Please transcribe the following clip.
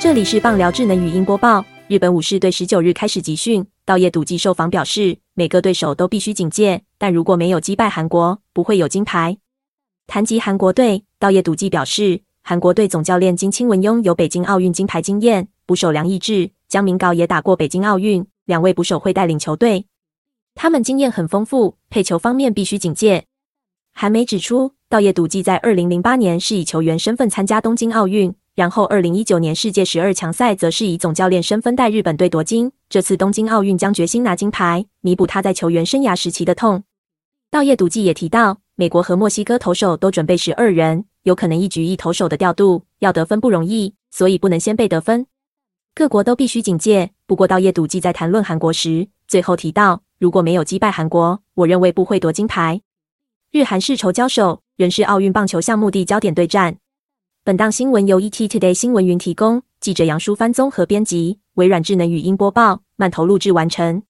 这里是棒聊智能语音播报。日本武士队十九日开始集训，道叶笃纪受访表示，每个对手都必须警戒，但如果没有击败韩国，不会有金牌。谈及韩国队，道叶笃纪表示，韩国队总教练金清文拥有北京奥运金牌经验，捕手梁义志、江明镐也打过北京奥运，两位捕手会带领球队，他们经验很丰富，配球方面必须警戒。韩媒指出，道叶笃纪在二零零八年是以球员身份参加东京奥运。然后，二零一九年世界十二强赛则是以总教练身份带日本队夺金。这次东京奥运将决心拿金牌，弥补他在球员生涯时期的痛。道叶笃纪也提到，美国和墨西哥投手都准备十二人，有可能一局一投手的调度，要得分不容易，所以不能先被得分。各国都必须警戒。不过，道叶笃纪在谈论韩国时，最后提到，如果没有击败韩国，我认为不会夺金牌。日韩世仇交手，仍是奥运棒球项目的焦点对战。本档新闻由 ET Today 新闻云提供，记者杨淑帆综合编辑，微软智能语音播报，慢投录制完成。